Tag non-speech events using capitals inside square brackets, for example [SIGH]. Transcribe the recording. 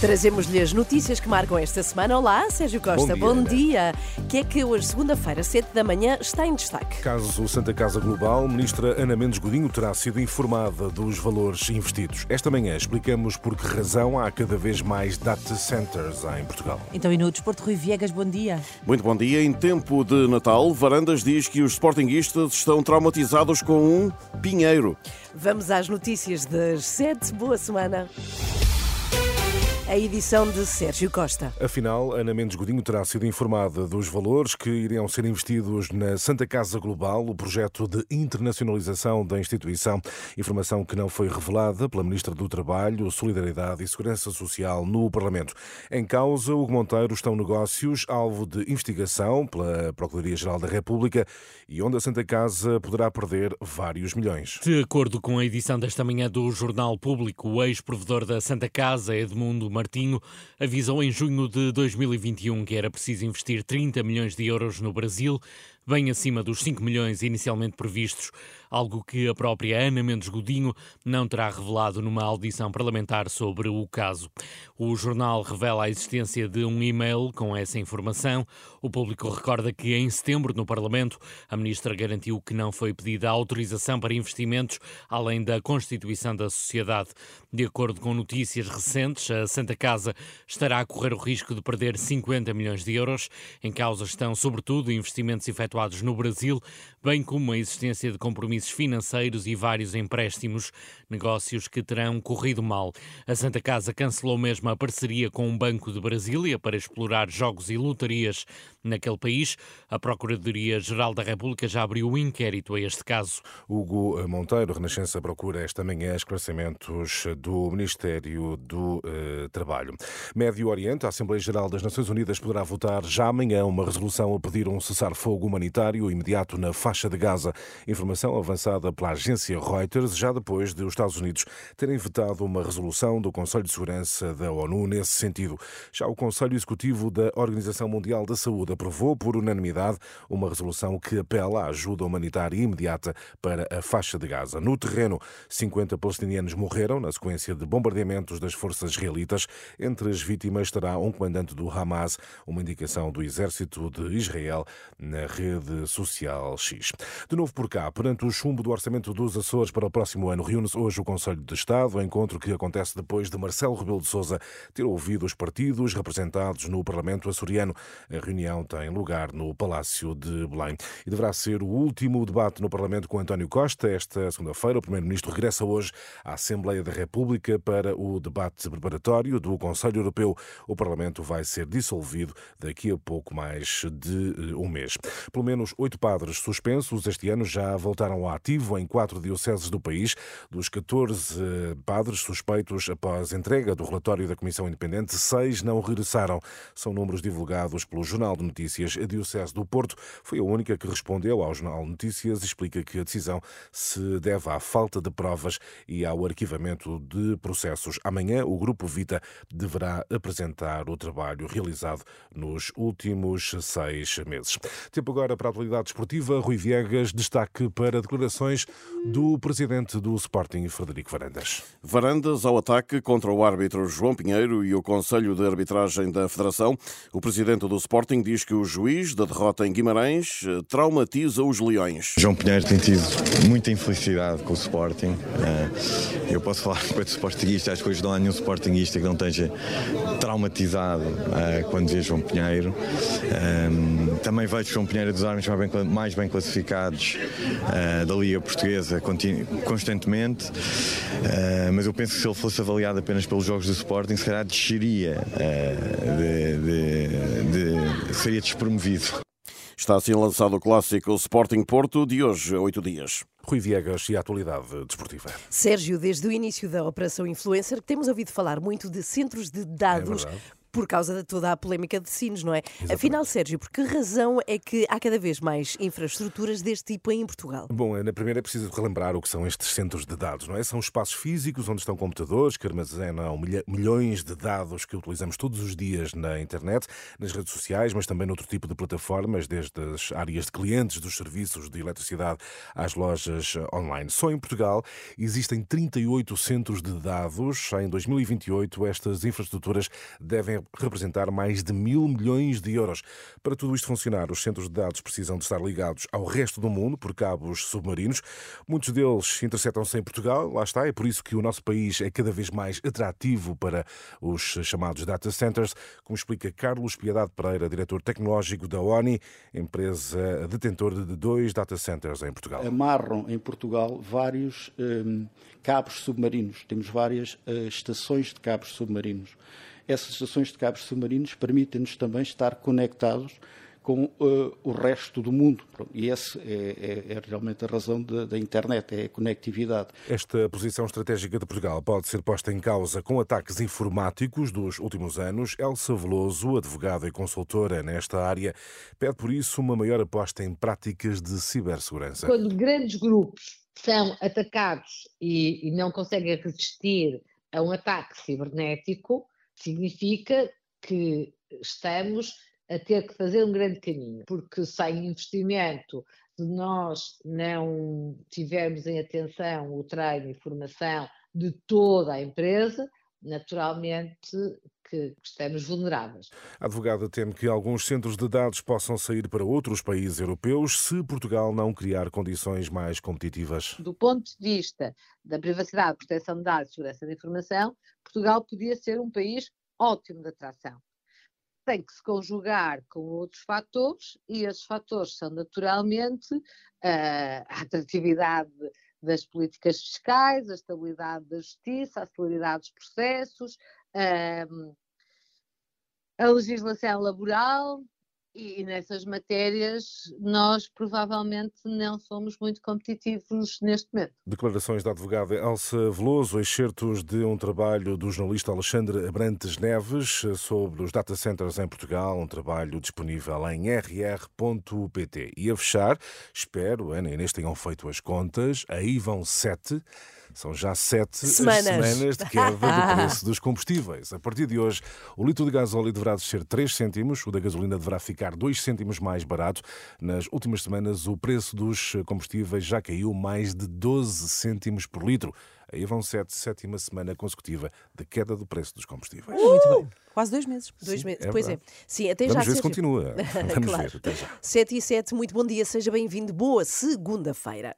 Trazemos-lhe as notícias que marcam esta semana. Olá, Sérgio Costa, Bom dia, bom dia. Que é que hoje, segunda-feira, 7 da manhã, está em destaque? Caso Santa Casa Global, ministra Ana Mendes Godinho terá sido informada dos valores investidos. Esta manhã explicamos por que razão há cada vez mais data centers em Portugal. Então, e no Desporto Rui Viegas, bom dia. Muito bom dia. Em tempo de Natal, Varandas diz que os sportinguistas estão traumatizados com um pinheiro. Vamos às notícias das 7. Boa semana. A edição de Sérgio Costa. Afinal, Ana Mendes Godinho terá sido informada dos valores que iriam ser investidos na Santa Casa Global, o projeto de internacionalização da instituição. Informação que não foi revelada pela Ministra do Trabalho, Solidariedade e Segurança Social no Parlamento. Em causa, Hugo Monteiro estão negócios alvo de investigação pela Procuradoria-Geral da República e onde a Santa Casa poderá perder vários milhões. De acordo com a edição desta manhã do Jornal Público, o ex-provedor da Santa Casa, Edmundo Martinho, avisou em junho de 2021 que era preciso investir 30 milhões de euros no Brasil, bem acima dos 5 milhões inicialmente previstos, algo que a própria Ana Mendes Godinho não terá revelado numa audição parlamentar sobre o caso. O jornal revela a existência de um e-mail com essa informação. O público recorda que em setembro, no Parlamento, a ministra garantiu que não foi pedida autorização para investimentos além da constituição da sociedade. De acordo com notícias recentes, a Santa Casa estará a correr o risco de perder 50 milhões de euros. Em causa estão, sobretudo, investimentos efetuados no Brasil, bem como a existência de compromissos financeiros e vários empréstimos, negócios que terão corrido mal. A Santa Casa cancelou mesmo a parceria com um banco de Brasília para explorar jogos e lotarias naquele país. A Procuradoria-Geral da República já abriu um inquérito a este caso. Hugo Monteiro, Renascença, procura esta manhã esclarecimentos do Ministério do eh, Trabalho. Médio Oriente, a Assembleia Geral das Nações Unidas poderá votar já amanhã uma resolução a pedir um cessar-fogo humanitário imediato na faixa de Gaza. Informação avançada pela agência Reuters, já depois de os Estados Unidos terem vetado uma resolução do Conselho de Segurança da ONU nesse sentido. Já o Conselho Executivo da Organização Mundial da Saúde aprovou por unanimidade uma resolução que apela à ajuda humanitária imediata para a faixa de Gaza. No terreno, 50 palestinianos morreram na sequência de bombardeamentos das forças israelitas. Entre as vítimas estará um comandante do Hamas, uma indicação do exército de Israel na rede social X. De novo por cá, perante o chumbo do orçamento dos Açores para o próximo ano, reúne-se hoje o Conselho de Estado, encontro que acontece depois de Marcelo Rebelo de Sousa ter ouvido os partidos representados no Parlamento açoriano. A reunião tem lugar no Palácio de Belém e deverá ser o último debate no Parlamento com António Costa. Esta segunda-feira, o Primeiro-Ministro regressa hoje à Assembleia da República para o debate preparatório do Conselho Europeu. O Parlamento vai ser dissolvido daqui a pouco mais de eh, um mês. Pelo menos oito padres suspensos este ano já voltaram ao ativo em quatro dioceses do país. Dos 14 eh, padres suspeitos após entrega do relatório da Comissão Independente, seis não regressaram. São números divulgados pelo Jornal de Notícias. A Diocese do Porto foi a única que respondeu ao Jornal de Notícias e explica que a decisão se deve à falta de provas e ao arquivamento de processos. Amanhã, o Grupo Vita deverá apresentar o trabalho realizado nos últimos seis meses. Tempo agora para a atualidade desportiva. Rui Viegas, destaque para declarações do presidente do Sporting, Frederico Varandas. Varandas ao ataque contra o árbitro João Pinheiro e o Conselho de Arbitragem da Federação. O presidente do Sporting diz que o juiz da derrota em Guimarães eh, traumatiza os leões. João Pinheiro tem tido muita infelicidade com o Sporting. Eh, Eu posso falar [LAUGHS] enquanto Sportingista, acho que hoje não há nenhum Sportingista que não esteja traumatizado eh, quando vê João Pinheiro. Eh, Também vejo João Pinheiro dos árbitros mais bem, mais bem classificados eh, da Liga Portuguesa continu- constantemente. Eh, Mas eu penso que se ele fosse avaliado apenas pelos jogos do Sporting, se calhar desceria, eh, de- de- de- seria despromovido. Está assim lançado o clássico Sporting Porto de hoje, a oito dias. Rui Viegas e a atualidade desportiva. Sérgio, desde o início da Operação Influencer, temos ouvido falar muito de centros de dados É. por causa de toda a polémica de sinos, não é? Exatamente. Afinal, Sérgio, por que razão é que há cada vez mais infraestruturas deste tipo em Portugal? Bom, na primeira é preciso relembrar o que são estes centros de dados, não é? São espaços físicos onde estão computadores que armazenam milhões de dados que utilizamos todos os dias na internet, nas redes sociais, mas também noutro tipo de plataformas, desde as áreas de clientes dos serviços de eletricidade às lojas online. Só em Portugal existem 38 centros de dados. Em 2028, estas infraestruturas devem representar mais de mil milhões de euros. Para tudo isto funcionar, os centros de dados precisam de estar ligados ao resto do mundo por cabos submarinos. Muitos deles interceptam-se em Portugal, lá está, é por isso que o nosso país é cada vez mais atrativo para os chamados data centers, como explica Carlos Piedade Pereira, diretor tecnológico da ONI, empresa detentora de dois data centers em Portugal. Amarram em Portugal vários um, cabos submarinos, temos várias uh, estações de cabos submarinos essas estações de cabos submarinos permitem-nos também estar conectados com uh, o resto do mundo. E essa é, é, é, realmente a razão da, da, internet, é a conectividade. Esta posição estratégica de Portugal pode ser posta em causa com ataques informáticos dos últimos anos. Elsa Veloso, advogada e consultora nesta área, pede por isso uma maior aposta em práticas de cibersegurança. Quando grandes grupos são atacados e, e não conseguem resistir a um ataque cibernético, significa que estamos a ter que fazer um grande caminho, porque sem investimento, se nós não tivermos em atenção o treino e formação de toda a empresa, naturalmente que estamos vulneráveis. A advogada teme que alguns centros de dados possam sair para outros países europeus se Portugal não criar condições mais competitivas. Do ponto de vista da privacidade, proteção de dados e segurança da informação, Portugal podia ser um país ótimo de atração. Tem que se conjugar com outros fatores, e esses fatores são naturalmente uh, a atratividade das políticas fiscais, a estabilidade da justiça, a celeridade dos processos, a legislação laboral, e nessas matérias nós provavelmente não somos muito competitivos neste momento. Declarações da advogada Elsa Veloso, excertos de um trabalho do jornalista Alexandre Abrantes Neves sobre os data centers em Portugal, um trabalho disponível em rr.pt. E a fechar, espero, Ana e Inês tenham feito as contas, aí vão sete são já sete semanas, semanas de queda do [LAUGHS] preço dos combustíveis. A partir de hoje, o litro de gasóleo deverá descer 3 cêntimos, o da gasolina deverá ficar 2 cêntimos mais barato. Nas últimas semanas, o preço dos combustíveis já caiu mais de 12 cêntimos por litro. Aí vão sete, sétima semana consecutiva de queda do preço dos combustíveis. Uh! Muito bem. Quase dois meses. Dois meses. É pois é. Sim, até Vamos já. Ver se continua. [LAUGHS] Vamos claro. ver. Até já. 7 e 7, muito bom dia, seja bem-vindo. Boa segunda-feira.